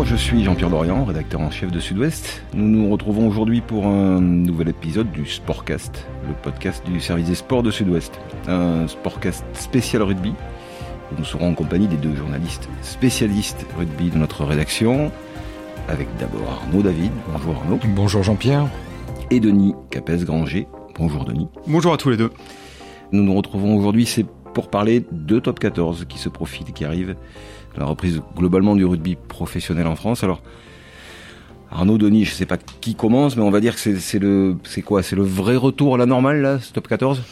Bonjour, je suis Jean-Pierre Dorian, rédacteur en chef de Sud-Ouest. Nous nous retrouvons aujourd'hui pour un nouvel épisode du Sportcast, le podcast du service des sports de Sud-Ouest. Un Sportcast spécial rugby. Nous serons en compagnie des deux journalistes spécialistes rugby de notre rédaction, avec d'abord Arnaud David. Bonjour Arnaud. Bonjour Jean-Pierre. Et Denis Capes-Granger. Bonjour Denis. Bonjour à tous les deux. Nous nous retrouvons aujourd'hui, c'est pour parler de Top 14 qui se profite et qui arrive la reprise globalement du rugby professionnel en France. Alors, Arnaud Denis, je sais pas qui commence, mais on va dire que c'est le, c'est quoi, c'est le vrai retour à la normale là, ce top 14.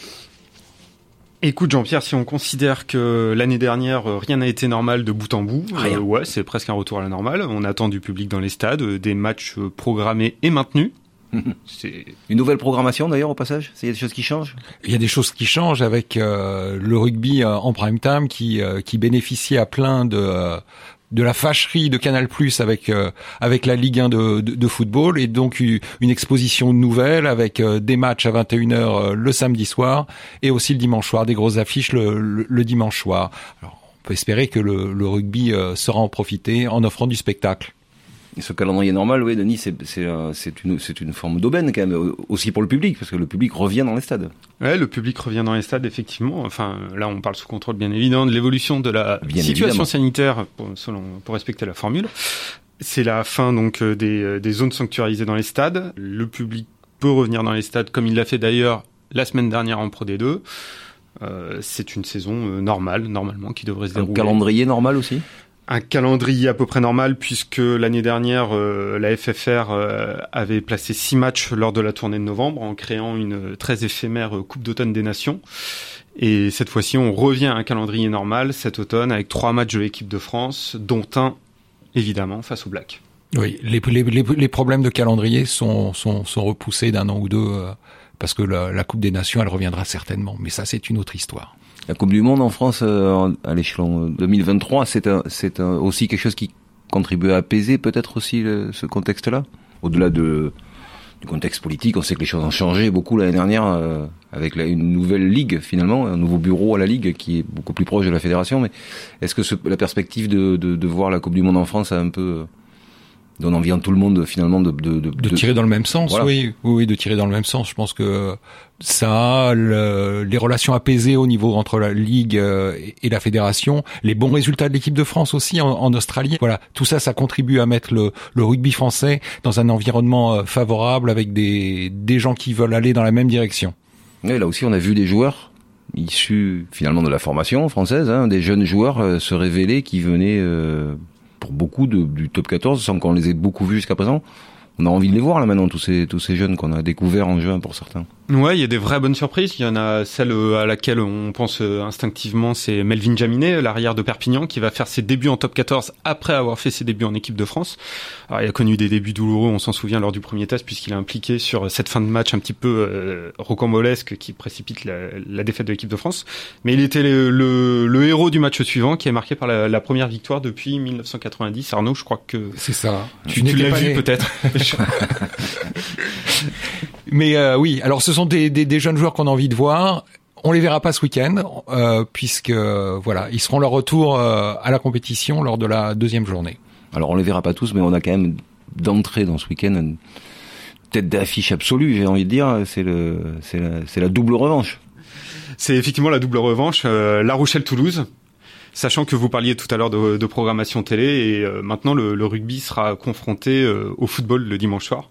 Écoute Jean-Pierre, si on considère que l'année dernière euh, rien n'a été normal de bout en bout, rien. Euh, ouais, c'est presque un retour à la normale. On attend du public dans les stades, euh, des matchs programmés et maintenus. C'est une nouvelle programmation d'ailleurs au passage? Il y a des choses qui changent? Il y a des choses qui changent avec euh, le rugby euh, en prime time qui euh, qui bénéficie à plein de de la fâcherie de Canal Plus avec avec la Ligue 1 de, de, de, football et donc une exposition nouvelle avec des matchs à 21h le samedi soir et aussi le dimanche soir des grosses affiches le, le, dimanche soir. Alors, on peut espérer que le, le rugby sera en profiter en offrant du spectacle. Ce calendrier normal, oui, Denis, c'est c'est une forme d'aubaine quand même aussi pour le public parce que le public revient dans les stades. Ouais, le public revient dans les stades effectivement. Enfin, là, on parle sous contrôle bien évident de l'évolution de la bien situation évidemment. sanitaire pour, selon pour respecter la formule. C'est la fin donc des des zones sanctuarisées dans les stades. Le public peut revenir dans les stades comme il l'a fait d'ailleurs la semaine dernière en Pro D2. Euh, c'est une saison euh, normale, normalement, qui devrait se dérouler. Un calendrier normal aussi? Un calendrier à peu près normal puisque l'année dernière euh, la FFR euh, avait placé six matchs lors de la tournée de novembre en créant une très éphémère Coupe d'automne des Nations. Et cette fois-ci, on revient à un calendrier normal cet automne avec trois matchs de l'équipe de France, dont un évidemment face au Black. Oui, les, problèmes de calendrier sont repoussés d'un an ou deux euh, parce que la, Coupe des Nations, elle reviendra certainement. Mais ça, c'est une autre histoire. La Coupe du Monde en France euh, à l'échelon 2023, c'est c'est aussi quelque chose qui contribue à apaiser peut-être aussi ce contexte-là? Au-delà de, du contexte politique, on sait que les choses ont changé beaucoup l'année dernière euh, avec une nouvelle ligue finalement, un nouveau bureau à la ligue qui est beaucoup plus proche de la fédération. Mais est-ce que la perspective de, de, voir la Coupe du Monde en France a un peu donne envie à tout le monde finalement de de, de, de tirer dans le même sens voilà. oui oui de tirer dans le même sens. Je pense que ça le, les relations apaisées au niveau entre la ligue euh, et la fédération les bons résultats de l'équipe de France aussi en, en, Australie. Voilà. Tout ça ça contribue à mettre le, le rugby français dans un environnement euh, favorable avec des des gens qui veulent aller dans la même direction. Et là aussi on a vu des joueurs issus finalement de la formation française hein, des jeunes joueurs euh, se révéler qui venaient euh, pour beaucoup de, du top 14 sans qu'on les ait beaucoup vus jusqu'à présent. On a envie de les voir là maintenant, tous ces, tous ces jeunes qu'on a découverts en juin pour certains. Ouais, il y a des vraies bonnes surprises. Il y en a celle à laquelle on pense instinctivement, c'est Melvin Jaminet, l'arrière de Perpignan, qui va faire ses débuts en top 14 après avoir fait ses débuts en équipe de France. Alors, il a connu des débuts douloureux, on s'en souvient lors du premier test, puisqu'il est impliqué sur cette fin de match un petit peu euh, rocambolesque qui précipite la, la défaite de l'équipe de France. Mais il était le, le, le, héros du match suivant, qui est marqué par la, la première victoire depuis 1990. Arnaud, je crois que c'est ça. Tu, tu l'as vu peut-être. Mais euh, oui, alors ce sont des, des, des jeunes joueurs qu'on a envie de voir. On les verra pas ce week-end, euh, puisque voilà, ils seront leur retour euh, à la compétition lors de la deuxième journée. Alors on les verra pas tous, mais on a quand même d'entrée dans ce week-end une tête d'affiche absolue. J'ai envie de dire, c'est le, c'est la, c'est la double revanche. C'est effectivement la double revanche. Euh, la Rochelle-Toulouse. Sachant que vous parliez tout à l'heure de, de, programmation télé et euh, maintenant le, le, rugby sera confronté euh, au football le dimanche soir.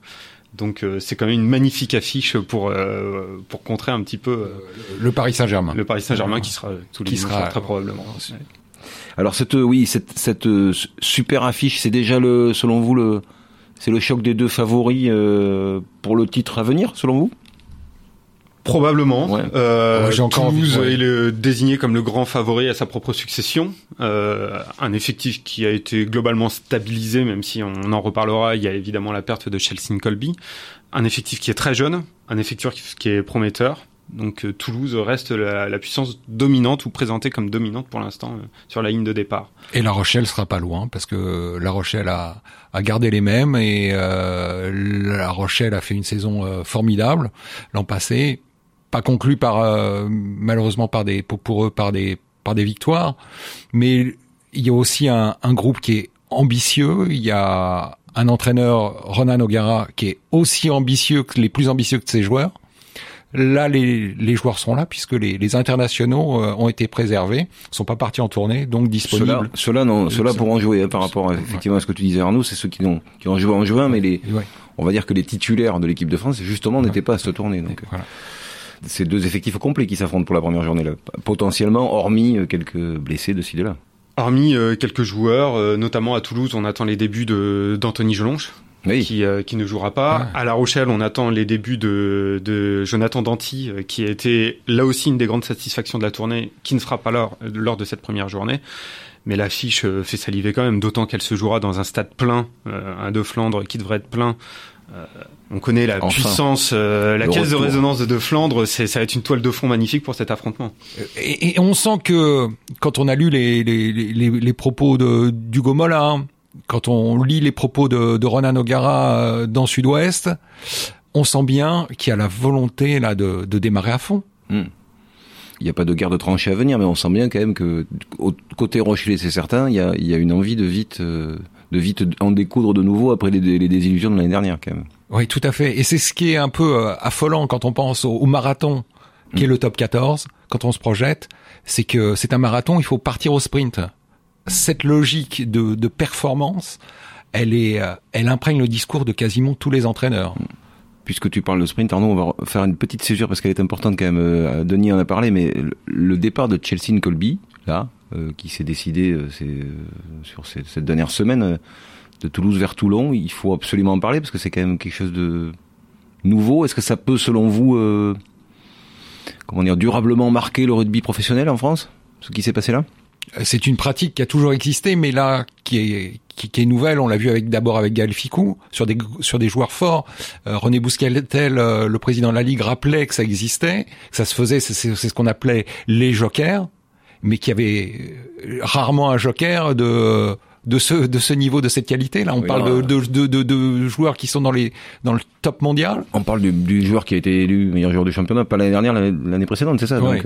Donc euh, c'est quand même une magnifique affiche pour euh, pour contrer un petit peu euh, le Paris Saint-Germain. Le Paris Saint-Germain qui sera tous les qui sera très probablement. Ouais. Alors cette oui cette cette super affiche c'est déjà le selon vous le c'est le choc des deux favoris pour le titre à venir selon vous? Probablement. Ouais. Euh, Toulouse ouais. est le, désigné comme le grand favori à sa propre succession. Euh, un effectif qui a été globalement stabilisé, même si on en reparlera. Il y a évidemment la perte de Chelsea Colby. Un effectif qui est très jeune, un effectif qui est prometteur. Donc euh, Toulouse reste la, la, puissance dominante ou présentée comme dominante pour l'instant euh, sur la ligne de départ. Et La Rochelle sera pas loin parce que La Rochelle a, a gardé les mêmes et euh, La Rochelle a fait une saison formidable l'an passé pas conclu par euh, malheureusement par des pour, eux par des par des victoires, mais il y a aussi un, un, groupe qui est ambitieux. Il y a un entraîneur, Ronan O'Gara, qui est aussi ambitieux que les plus ambitieux que ses joueurs. Là, les, les joueurs sont là puisque les, les internationaux euh, ont été préservés, sont pas partis en tournée, donc disponibles. Ceux-là, non, ceux-là pourront jouer hein, par rapport effectivement à ce que tu disais Arnaud, c'est ceux qui ont qui ont joué en juin, mais les, on va dire que les titulaires de l'équipe de France justement n'étaient pas à cette tournée. Donc, voilà. C'est deux effectifs complets qui s'affrontent pour la première journée là, potentiellement, hormis euh, quelques blessés de ci de là. Hormis euh, quelques joueurs, euh, notamment à Toulouse, on attend les débuts d'Anthony Jelonche, oui. qui, euh, qui ne jouera pas. Ah. À La Rochelle, on attend les débuts de, de Jonathan Danty, euh, qui a été là aussi une des grandes satisfactions de la tournée, qui ne sera pas lors, lors de cette première journée. Mais l'affiche euh, fait saliver quand même, d'autant qu'elle se jouera dans un stade plein, un de Flandre qui devrait être plein. On connaît la enfin, puissance, la caisse retour. de résonance de De Flandre, c'est, ça va être une toile de fond magnifique pour cet affrontement. Et, et on sent que quand on a lu les, les, les, les propos de d'Hugo Mola, hein, quand on lit les propos de, de Ronan O'Gara euh, dans Sud-Ouest, on sent bien qu'il y a la volonté là de, de démarrer à fond. Hmm. Il n'y a pas de guerre de tranchées à venir, mais on sent bien quand même que côté Rochelet, c'est certain, il y a, il y a une envie de vite, euh, de vite en découdre de nouveau après les, les désillusions de l'année dernière quand même. Oui, tout à fait. Et c'est ce qui est un peu euh, affolant quand on pense au, au marathon, qui est le top 14, quand on se projette, c'est que c'est un marathon, il faut partir au sprint cette logique de, de, performance, elle est, euh, elle imprègne le discours de quasiment tous les entraîneurs. Puisque tu parles de sprint, Arnaud, on va faire une petite césure parce qu'elle est importante quand même. Euh, Denis en a parlé, mais le départ de Chelsea Colby, là, qui s'est décidé euh, sur cette, dernière semaine de Toulouse vers Toulon, il faut absolument en parler parce que c'est quand même quelque chose de nouveau. Est-ce que ça peut, selon vous, comment dire, durablement marquer le rugby professionnel en France, ce qui s'est passé là? C'est une pratique qui a toujours existé, mais là, qui est, est nouvelle. On l'a vu avec d'abord avec Gaël Ficou sur des sur des joueurs forts. Euh, René Bousquetel, euh, le président de la ligue, rappelait que ça existait, que ça se faisait. C'est ce qu'on appelait les jokers, mais qui avait rarement un joker de de ce de ce niveau de cette qualité là. On oui, parle de, de, de, de, joueurs qui sont dans les dans le top mondial. On parle du, du joueur qui a été élu meilleur joueur du championnat pas l'année dernière l'année précédente c'est ça donc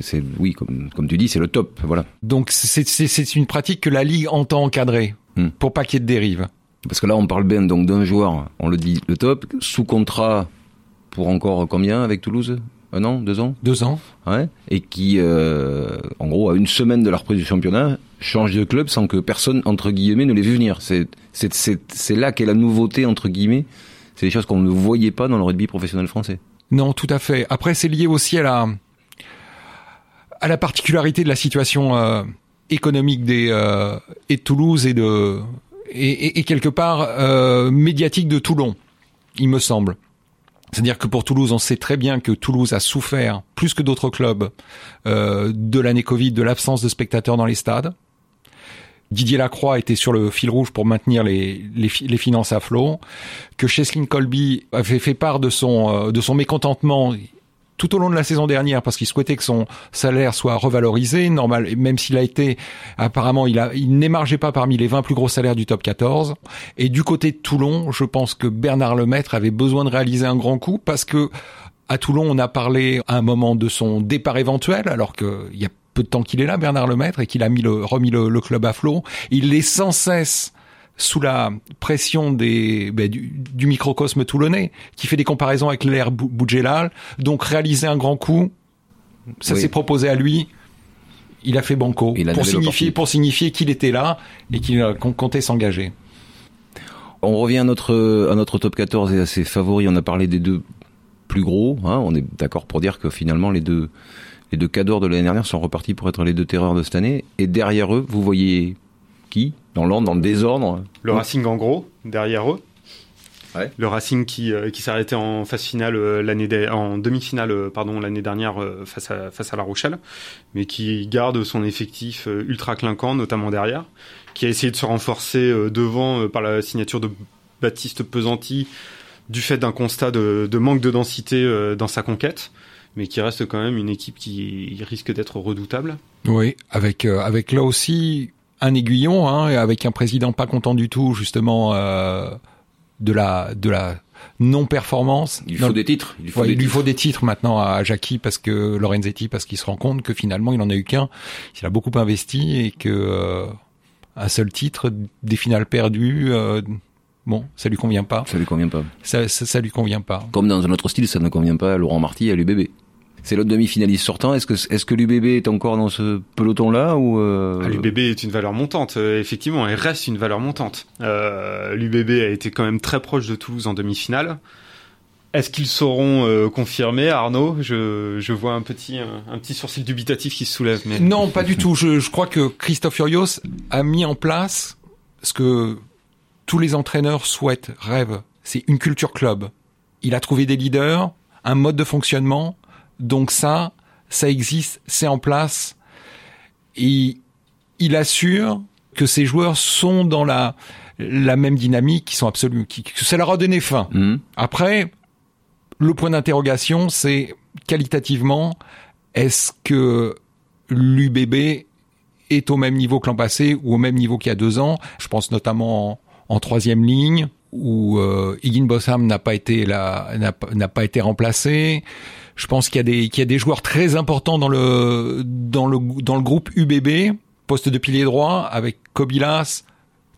c'est oui comme comme tu dis c'est le top voilà. Donc c'est c'est une pratique que la ligue entend encadrer hmm. pour pas qu'il y ait de dérive. Parce que là on parle bien donc d'un joueur on le dit le top sous contrat pour encore combien avec Toulouse? Un an, deux ans Deux ans. Ouais. Et qui, euh, en gros, à une semaine de la reprise du championnat, change de club sans que personne, entre guillemets, ne l'ait vu venir. C'est, c'est, c'est, c'est là qu'est la nouveauté, entre guillemets. C'est des choses qu'on ne voyait pas dans le rugby professionnel français. Non, tout à fait. Après, c'est lié aussi à la, à la particularité de la situation euh, économique des, euh, et de Toulouse et de, et, et, et quelque part, euh, médiatique de Toulon, il me semble. C'est-à-dire que pour Toulouse, on sait très bien que Toulouse a souffert plus que d'autres clubs euh, de l'année Covid, de l'absence de spectateurs dans les stades. Didier Lacroix était sur le fil rouge pour maintenir les, les, finances à flot, que Cheslin Colby avait fait part de son, euh, de son mécontentement tout au long de la saison dernière parce qu'il souhaitait que son salaire soit revalorisé, normal, même s'il a été, apparemment, il, il n'émargeait pas parmi les 20 plus gros salaires du top 14. Et du côté de Toulon, je pense que Bernard Lemaître avait besoin de réaliser un grand coup parce que à Toulon, on a parlé à un moment de son départ éventuel, alors qu'il y a peu de temps qu'il est là, Bernard Lemaître, et qu'il a mis le, remis le, le club à flot. Il est sans cesse sous la pression des, ben, du, du, microcosme toulonnais, qui fait des comparaisons avec l'ère Boudjelal, donc réaliser un grand coup, ça oui. s'est proposé à lui. Il a fait banco il a pour signifier pour signifier qu'il était là et qu'il comptait s'engager. On revient à notre à notre top 14 et à ses favoris. On a parlé des deux plus gros. Hein. On est d'accord pour dire que finalement les deux les deux cadors de l'année dernière sont repartis pour être les deux terreurs de cette année. Et derrière eux, vous voyez qui dans l'ordre, dans le désordre. Le Racing en gros, derrière eux. Ouais. Le Racing qui, euh, qui s'est arrêté en phase finale euh, l'année en demi-finale euh, pardon l'année dernière euh, face à face à La Rochelle, mais qui garde son effectif euh, ultra clinquant notamment derrière, qui a essayé de se renforcer euh, devant par la signature de Baptiste Pesanti du fait d'un constat de, de, manque de densité dans sa conquête, mais qui reste quand même une équipe qui risque d'être redoutable. Oui, avec avec là aussi un aiguillon, hein, avec un président pas content du tout, justement, euh, de la de la non-performance. Il faut non, des titres. Il, faut ouais, des il lui titres. faut des titres maintenant à Jackie parce que Lorenzetti parce qu'il se rend compte que finalement il en a eu qu'un. Il a beaucoup investi et que euh, un seul titre, des finales perdues. euh, bon, ça lui convient pas. Ça lui convient pas. Ça, ça, ça lui convient pas. Comme dans un autre style, ça ne convient pas à Laurent Marty et à l'UBB. C'est l'autre demi-finaliste sortant. Est-ce que, est-ce que l'UBB est encore dans ce peloton-là ou euh... Ah, L'UBB est une valeur montante, euh, effectivement, elle reste une valeur montante. Euh, L'UBB a été quand même très proche de Toulouse en demi-finale. Est-ce qu'ils sauront euh, confirmer, Arnaud? Je, je vois un petit, un, un, petit sourcil dubitatif qui se soulève. Mais... Non, pas du tout. Je, je crois que Christophe Furios a mis en place ce que tous les entraîneurs souhaitent, rêvent. C'est une culture club. Il a trouvé des leaders, un mode de fonctionnement. Donc ça, ça existe, c'est en place. Et il assure que ces joueurs sont dans la, la même dynamique, qui sont absolument, qui, que ça leur a donné faim. Mmh. Après, le point d'interrogation, c'est qualitativement, est-ce que l'UBB est au même niveau que l'an passé ou au même niveau qu'il y a deux ans? Je pense notamment en, en troisième ligne où euh, Higgin Bossam n'a pas été là, n'a pas été remplacé. Je pense qu'il y a des qu'il y a des joueurs très importants dans le dans le dans le groupe UBB, poste de pilier droit avec Kobilas,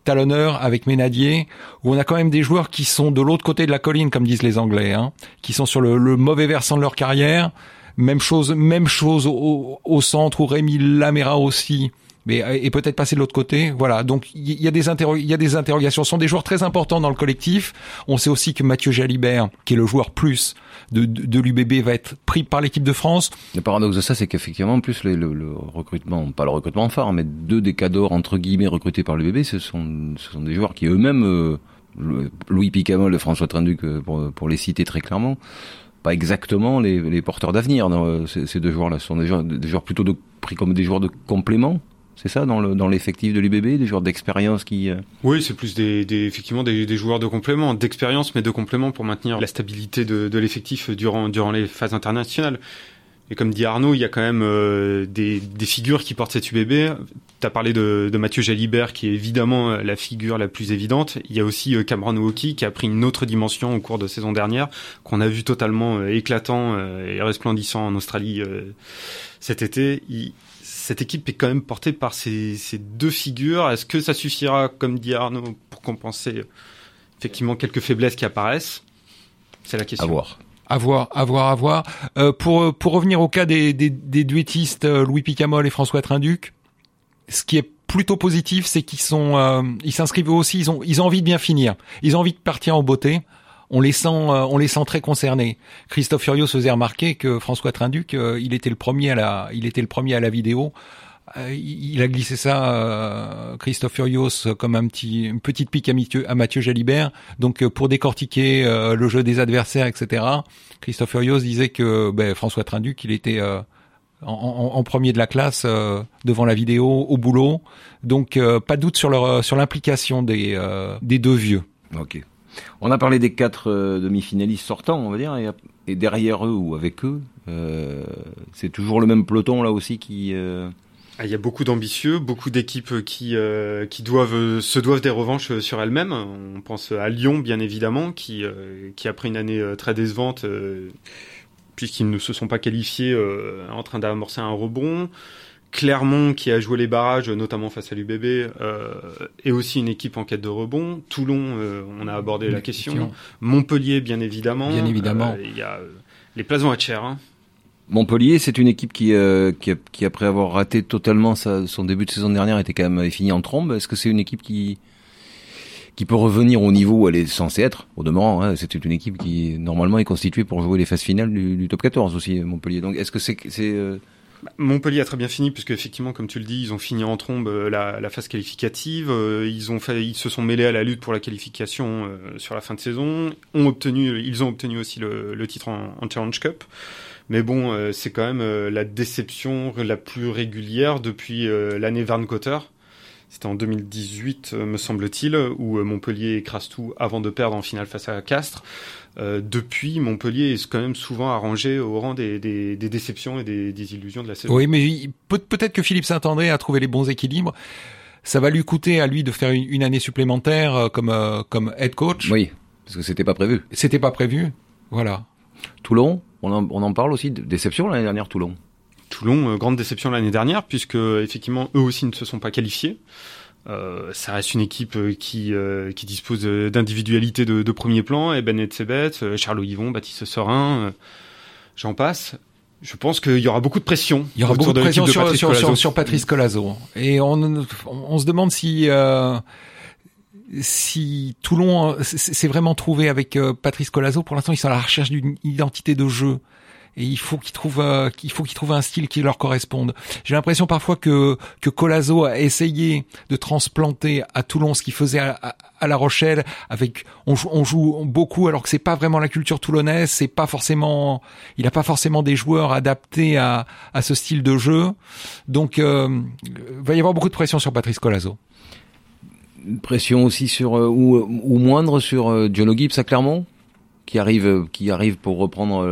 talonneur avec Ménadier, où on a quand même des joueurs qui sont de l'autre côté de la colline, comme disent les Anglais, hein, qui sont sur le, le, mauvais versant de leur carrière. Même chose, même chose au, au centre où Rémi Lamera aussi, mais est peut-être passé de l'autre côté. Voilà. Donc il y, y, a des il y a des interrogations. Ce sont des joueurs très importants dans le collectif. On sait aussi que Mathieu Jalibert, qui est le joueur plus de, de, l'UBB, va être pris par l'équipe de France. Le paradoxe de ça, c'est qu'effectivement, en plus le, le, le, recrutement, pas le recrutement phare, mais deux des cadors entre guillemets recrutés par l'UBB, ce sont, ce sont des joueurs qui eux-mêmes, euh, Louis Picamol et François Trinduc, pour, pour les citer très clairement, pas exactement les, les porteurs d'avenir. Ces, ces, deux joueurs-là sont des joueurs, des joueurs plutôt de, pris comme des joueurs de complément. C'est ça dans le dans l'effectif de l'UBB, des joueurs d'expérience qui. Euh... Oui, c'est plus des, effectivement des, joueurs de complément, d'expérience, mais de complément pour maintenir la stabilité de, l'effectif durant durant les phases internationales. Et comme dit Arnaud, il y a quand même euh, des, figures qui portent cette UBB. Tu as parlé de, Mathieu Jalibert, qui est évidemment la figure la plus évidente. Il y a aussi euh, Cameron Woki, qui a pris une autre dimension au cours de saison dernière, qu'on a vu totalement euh, éclatant et resplendissant en Australie cet été. Cette équipe est quand même portée par ces, ces deux figures. Est-ce que ça suffira, comme dit Arnaud, pour compenser effectivement quelques faiblesses qui apparaissent? C'est la question. À voir. À voir, à voir, à voir. Euh, pour, pour revenir au cas des, des, des duettistes Louis Picamol et François Trinduc, ce qui est plutôt positif, c'est qu'ils sont, euh, ils s'inscrivent aussi, ils ont, ils ont envie de bien finir. Ils ont envie de partir en beauté. On les sent, euh, on les sent très concernés. Christophe Furios faisait remarquer que François Trinduc, euh, il était le premier à la, il était le premier à la vidéo. Euh, il a glissé ça, Christophe Furios, comme un petit, une petite pique à Mathieu, à Mathieu Jalibert. Donc pour décortiquer le jeu des adversaires, etc. Christophe Furios disait que ben, François Trinduc, il était en, en, premier de la classe devant la vidéo, au boulot. Donc pas de doute sur leur, sur l'implication des, des deux vieux. Ok. On a parlé des quatre euh, demi-finalistes sortants, on va dire, et, derrière eux ou avec eux, euh, c'est toujours le même peloton là aussi qui. Euh... Il y a beaucoup d'ambitieux, beaucoup d'équipes qui qui doivent se doivent des revanches sur elles-mêmes. On pense à Lyon, bien évidemment, qui qui après une année très décevante, puisqu'ils ne se sont pas qualifiés, en train d'amorcer un rebond. Clermont qui a joué les barrages, notamment face à l'UBB, euh, est aussi une équipe en quête de rebond. Toulon, euh, on a abordé la question. Montpellier, bien évidemment. Bien évidemment. Il euh, y a les places vont être chères. Hein. Montpellier, c'est une équipe qui, qui, qui, après avoir raté totalement sa, son début de saison dernière, était quand même fini en trombe. Est-ce que c'est une équipe qui qui peut revenir au niveau où elle est censée être, au demeurant. Hein, c'est une équipe qui normalement est constituée pour jouer les phases finales du, du top 14 aussi, Montpellier. Donc est-ce que c'est c'est Montpellier a très bien fini puisque effectivement, comme tu le dis, ils ont fini en trombe la, la phase qualificative. Euh, ils ont fait, ils se sont mêlés à la lutte pour la qualification euh, sur la fin de saison. Ont obtenu, ils ont obtenu aussi le, le titre en, en, Challenge Cup. Mais bon, euh, c'est quand même la déception la plus régulière depuis l'année Van Cotter. C'était en 2018, me semble-t-il, où Montpellier écrase tout avant de perdre en finale face à Castres. Euh, depuis, Montpellier est quand même souvent arrangé au rang des, des, des déceptions et des, des, illusions de la saison. Oui, mais peut, peut-être que Philippe Saint-André a trouvé les bons équilibres. Ça va lui coûter à lui de faire une, une année supplémentaire euh, comme euh, comme head coach. Oui, parce que c'était pas prévu. C'était pas prévu. Voilà. Toulon, on en, on en parle aussi de déception l'année dernière. Toulon. Toulon, grande déception l'année dernière puisque effectivement eux aussi ne se sont pas qualifiés. Euh, ça reste une équipe euh, qui, euh, qui dispose d'individualité de, de, premier plan. Et Ben Etzebet, Charles Yvon, Baptiste Serin, j'en passe. Je pense qu'il y aura beaucoup de pression. Il y aura beaucoup de pression sur, sur, sur, sur, Patrice Colazo. Et on, on, se demande si si Toulon s'est vraiment trouvé avec Patrice Colazo. Pour l'instant, ils sont à la recherche d'une identité de jeu et il faut qu'ils trouvent euh, qu'il faut qu'ils trouvent un style qui leur corresponde. J'ai l'impression parfois que que Colazo a essayé de transplanter à Toulon ce qu'il faisait à, à, La Rochelle avec on joue, on joue beaucoup alors que c'est pas vraiment la culture toulonnaise, c'est pas forcément il a pas forcément des joueurs adaptés à à ce style de jeu. Donc euh, va y avoir beaucoup de pression sur Patrice Colazo pression aussi sur euh, ou, ou, moindre sur euh, John Gibbs à Clermont qui arrive qui arrive pour reprendre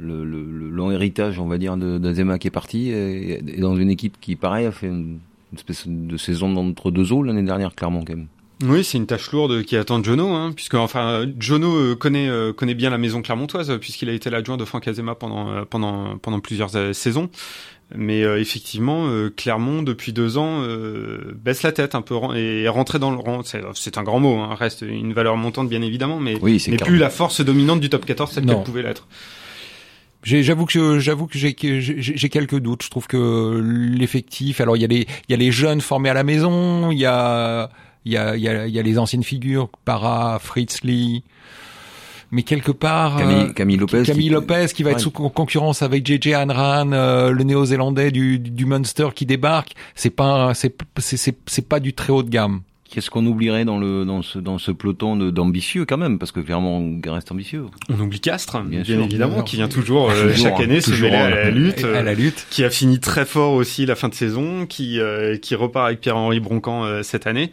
le, le, le, long héritage, on va dire, de, Zema qui est parti, et, dans une équipe qui, pareil, a fait une, espèce de saison d'entre deux eaux l'année dernière, clairement, quand même. Oui, c'est une tâche lourde qui attend Jono, hein, puisque enfin Jono euh, connaît euh, connaît bien la maison clermontoise puisqu'il a été l'adjoint de Franck Azema pendant euh, pendant pendant plusieurs saisons. Mais effectivement, Clermont depuis deux ans baisse la tête un peu et est rentré dans le rang. C'est un grand mot, hein, reste une valeur montante bien évidemment, mais oui, mais plus la force dominante du top 14 celle qu'elle pouvait l'être. J'avoue que j'avoue que j'ai quelques doutes. Je trouve que l'effectif. Alors il y a les il y a les jeunes formés à la maison. Il y a il y a il y a, il y a les anciennes figures Para, Fritz Lee. Mais quelque part, Camille, Camille Lopez, Camille qui, Lopez qui va être sous concurrence avec JJ Hanran, euh, le Néo-Zélandais du, du Munster qui débarque. C'est pas c'est c'est c'est pas du très haut de gamme. Qu'est-ce qu'on oublierait dans le dans ce dans ce peloton d'ambitieux quand même parce que clairement on reste ambitieux. On oublie Castres bien, évidemment qui vient toujours. euh, chaque année se mêler à la lutte à la lutte. qui a fini très fort aussi la fin de saison qui euh, qui repart avec Pierre-Henri Broncan euh, cette année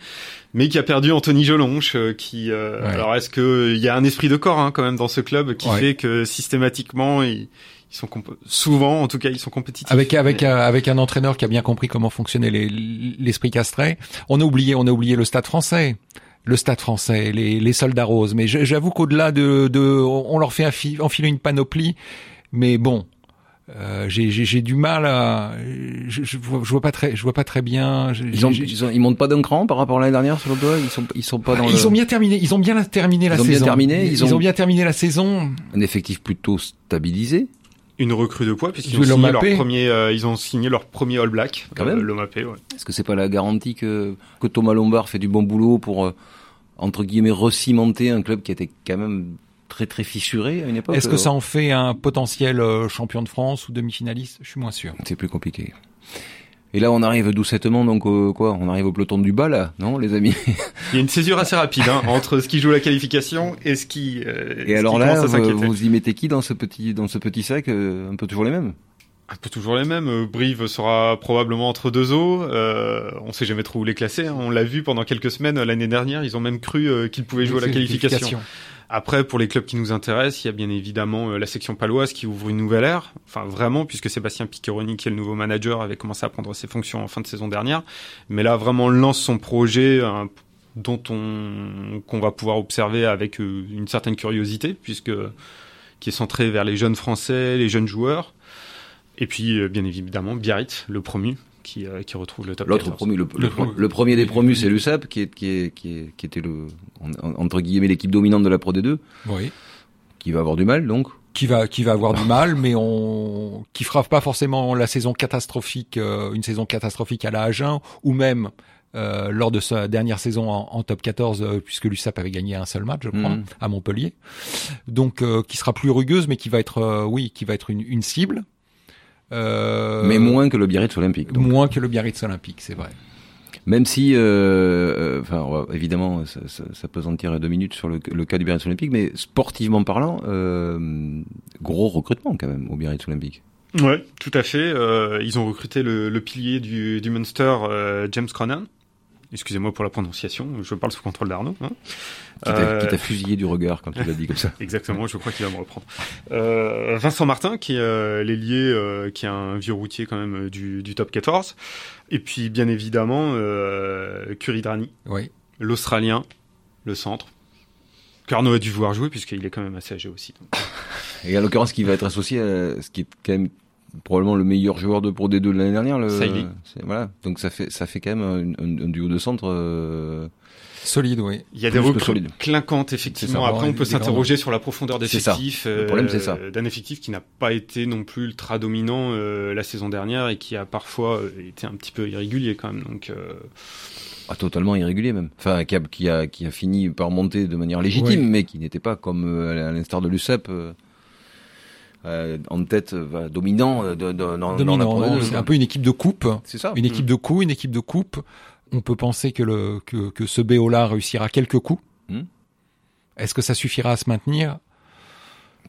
mais qui a perdu Anthony Jolonche qui alors est-ce que il y a un esprit de corps hein, quand même dans ce club qui fait que systématiquement il ils sont souvent en tout cas ils sont compétitifs. Avec avec euh, avec un entraîneur qui a bien compris comment fonctionnait l'esprit castré on a oublié on a oublié le stade français. Le stade français les, les soldats roses. Mais j'avoue qu'au-delà de, de on leur fait enfiler une panoplie. Mais bon euh, j'ai du mal à je, je, vois, je, vois, pas très je vois pas très bien. Ils, ont, ils, ont, ils montent pas d'un cran par rapport à l'année dernière sur le doigt ils sont ils sont pas dans ils ont bien terminé ils ont bien terminé la ils saison ont bien terminé, ils, ont... ont bien terminé la saison. Un effectif plutôt stabilisé une recrue de poids puisqu'ils ont signé leur premier euh, ils ont signé leur premier All Black quand même. euh, ouais. est-ce que c'est pas la garantie que que Thomas Lombard fait du bon boulot pour euh, entre guillemets recimenter un club qui était quand même très très fissuré à une époque est-ce que ça en fait un potentiel champion de France ou demi-finaliste? Je suis moins sûr. C'est plus compliqué et là, on arrive doucettement, donc quoi On arrive au peloton du bas, là, non, les amis? Il y a une césure assez rapide hein, entre ce qui joue la qualification et ce qui. Euh, et alors là, vous, y mettez qui dans ce petit dans ce petit sac euh, Un peu toujours les mêmes? Un peu toujours les mêmes. Euh, Brive sera probablement entre deux eaux. Euh, on sait jamais trop où les classer. Hein. On l'a vu pendant quelques semaines l'année dernière. Ils ont même cru euh, qu'ils pouvaient jouer à la qualification. Après, pour les clubs qui nous intéressent, il y a bien évidemment euh, la section paloise qui ouvre une nouvelle ère. Enfin, vraiment, puisque Sébastien Piccheroni, qui est le nouveau manager, avait commencé à prendre ses fonctions en fin de saison dernière. Mais là, vraiment, lance son projet dont on qu'on va pouvoir observer avec euh, une certaine curiosité, puisque qui est centré vers les jeunes Français, les jeunes joueurs. Et puis, euh, bien évidemment, Biarritz, le promu, qui, euh, qui retrouve le top L'autre promu, le, le, premier des promus, c'est l'USAP, qui, est, qui, est, qui, est, qui était le, entre guillemets l'équipe dominante de la Pro D2. Oui. Qui va avoir du mal, donc. Qui va, qui va avoir du mal, mais on, qui fera pas forcément la saison catastrophique, euh, une saison catastrophique à la Agen, ou même euh, lors de sa dernière saison en, en top 14, euh, puisque l'USAP avait gagné un seul match, je crois, mhm. à Montpellier. Donc, euh, qui sera plus rugueuse, mais qui va être, oui, qui va être une, une cible. Euh, Mais moins que le Biarritz Olympique. Moins que le Biarritz Olympique, c'est vrai. Même si, euh, euh enfin, évidemment, ça, ça, ça, peut en tirer deux minutes sur le, le, cas du Biarritz Olympique, mais sportivement parlant, euh, gros recrutement quand même au Biarritz Olympique. Ouais, tout à fait. Euh, ils ont recruté le, le pilier du, du Munster, James Cronin, Excusez-moi pour la prononciation, je parle sous contrôle d'Arnaud. Hein. Qui t'a euh... fusillé du regard quand tu l'as dit comme ça. Exactement, je crois qu'il va me reprendre. Euh, Vincent Martin, qui est euh, l'ailier, qui est un vieux routier quand même du, du top 14. Et puis bien évidemment, Kuridrani, oui. l'Australien, le centre. Carnot a dû voir jouer puisqu'il est quand même assez âgé aussi. Donc. Et à l'occurrence, qui va être associé à ce qui est quand même probablement le meilleur joueur de Pro D2 de l'année dernière. Le, voilà. Donc ça fait, ça fait quand même un, un- un duo de centre. euh, Solide, oui. Il y a des Plus recrues clinquantes, effectivement. ça, Après, on peut s'interroger sur la profondeur d'effectif. Le problème, c'est ça. euh, D'un effectif qui n'a pas été non plus ultra dominant euh, la saison dernière et qui a parfois euh, été un petit peu irrégulier quand même. Donc, euh, ah, totalement irrégulier même. Enfin, qui a, qui a, qui a fini par monter de manière légitime, mais qui n'était pas comme euh, à l'instar de l'USEP. Euh, en tête euh, dominant euh, de, de- dans, dans la Dominant, D2, c'est un peu une équipe de coupe. C'est ça. Une équipe de coups, une équipe de coupe. On peut penser que le que, que ce BO-là réussira quelques coups. Hmm. Est-ce que ça suffira à se maintenir?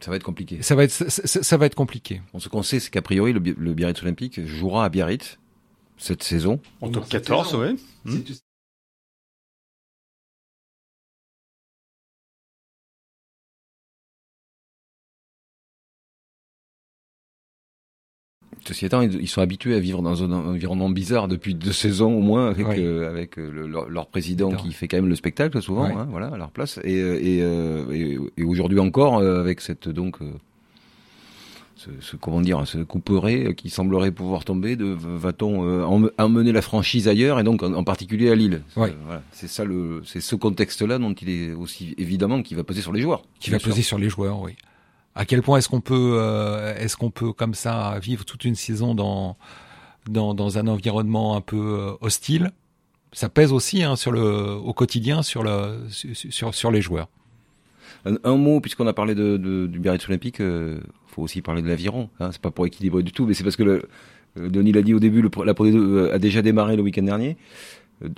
Ça va être compliqué. Ça va être ça, ça- ça va être compliqué. Bon, ce qu'on sait, c'est qu'a priori, le, Bi- le Biarritz Olympique jouera à Biarritz cette saison. en top 14, ouais. Hmm. Ceci étant, ils, ils sont habitués à vivre dans un environnement bizarre depuis deux saisons au moins, avec, Oui. euh, avec euh, le- leur, leur président qui fait quand même le spectacle souvent, hein, voilà, à leur place. Et, euh, et, et, et aujourd'hui encore, avec cette donc ce, ce- comment dire, ce couperet qui semblerait pouvoir tomber, de va-t-on euh, em- emmener la franchise ailleurs et donc en, en particulier à Lille. Ouais. Voilà, c'est ça le, c'est ce contexte-là dont il est aussi évidemment qui va peser sur les joueurs. Qui va sûr. peser sur les joueurs, oui. À quel point est-ce qu'on peut euh, est-ce qu'on peut comme ça vivre toute une saison dans dans, dans un environnement un peu euh, hostile? Ça pèse aussi hein, sur le au quotidien sur le sur sur, les joueurs. Un, mot, puisqu'on a parlé de, de- du Biarritz Olympique, euh, faut aussi parler de l'aviron. Hein, c'est pas pour équilibrer du tout, mais c'est parce que le, euh, Denis l'a dit au début, la Pro D2 euh, a déjà démarré le week-end dernier.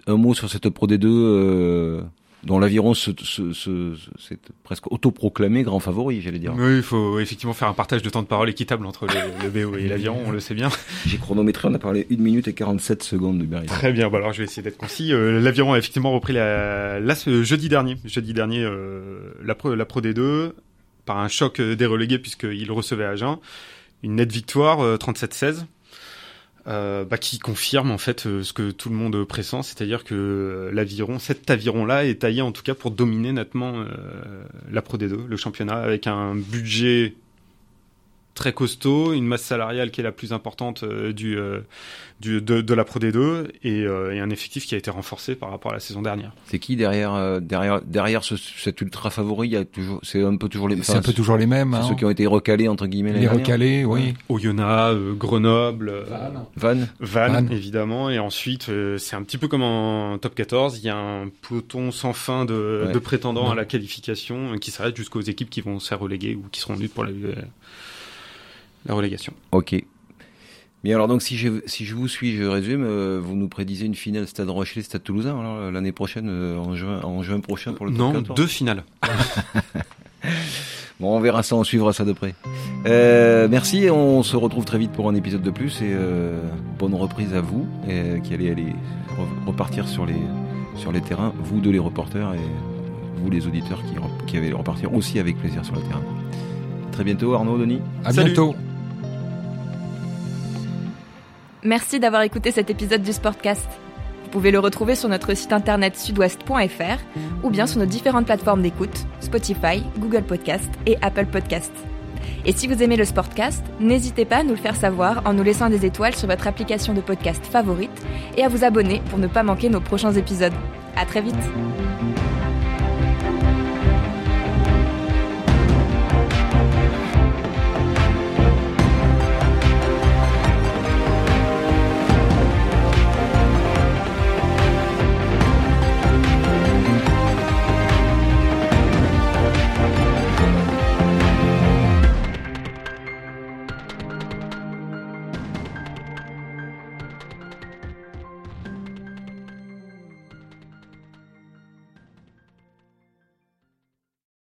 Un mot sur cette Pro D2 euh, dont l'aviron se, se, se- se- s'est presque autoproclamé grand favori, j'allais dire. Oui, il faut effectivement faire un partage de temps de parole équitable entre le, le BO et l'aviron, on le sait bien. J'ai chronométré, on a parlé 1 minute et 47 secondes du Biarritz. Très bien, bah alors je vais essayer d'être concis. Euh, L'aviron a effectivement repris la, là ce jeudi dernier, jeudi dernier euh, la, pro, la Pro D2 par un choc euh, des relégués puisqu'il recevait Agen. Une nette victoire, euh, 37-16. Euh, bah, qui confirme en fait euh, ce que tout le monde pressent, c'est-à-dire que euh, l'aviron, cet aviron-là est taillé en tout cas pour dominer nettement euh, la Pro D2, le championnat, avec un budget très costaud, une masse salariale qui est la plus importante euh, du, euh, du de, de la Pro D2 et, euh, et un effectif qui a été renforcé par rapport à la saison dernière. C'est qui derrière euh, derrière derrière ce, cet ultra favori? Il y a toujours, c'est un peu toujours les, C'est un peu toujours les mêmes. c'est Hein. ceux qui ont été recalés entre guillemets. les dernière. recalés, oui. Oyonnax, euh, Grenoble, euh, Van. Vannes, Vannes. évidemment, et ensuite euh, c'est un petit peu comme en top 14, il y a un peloton sans fin de, Ouais. de prétendants Ouais. à la qualification qui s'arrête jusqu'aux équipes qui vont se faire reléguer ou qui seront en lutte pour la, la relégation. Ok. Bien alors donc si je si je vous suis, je résume, euh, vous nous prédisez une finale Stade Rochelet Stade Toulousain alors l'année prochaine euh, en juin en juin prochain pour le top Non, 14. deux finales. Bon, on verra ça, on suivra ça de près. Euh, merci, on se retrouve très vite pour un épisode de plus et euh, bonne reprise à vous et, qui allez aller re- repartir sur les sur les terrains, vous deux les reporters et vous les auditeurs qui qui allez repartir aussi avec plaisir sur le terrain. Très bientôt Arnaud, Denis. À Salut. bientôt. Merci d'avoir écouté cet épisode du Sportcast. Vous pouvez le retrouver sur notre site internet sudouest.fr ou bien sur nos différentes plateformes d'écoute, Spotify, Google Podcast et Apple Podcast. Et si vous aimez le Sportcast, n'hésitez pas à nous le faire savoir en nous laissant des étoiles sur votre application de podcast favorite et à vous abonner pour ne pas manquer nos prochains épisodes. À très vite!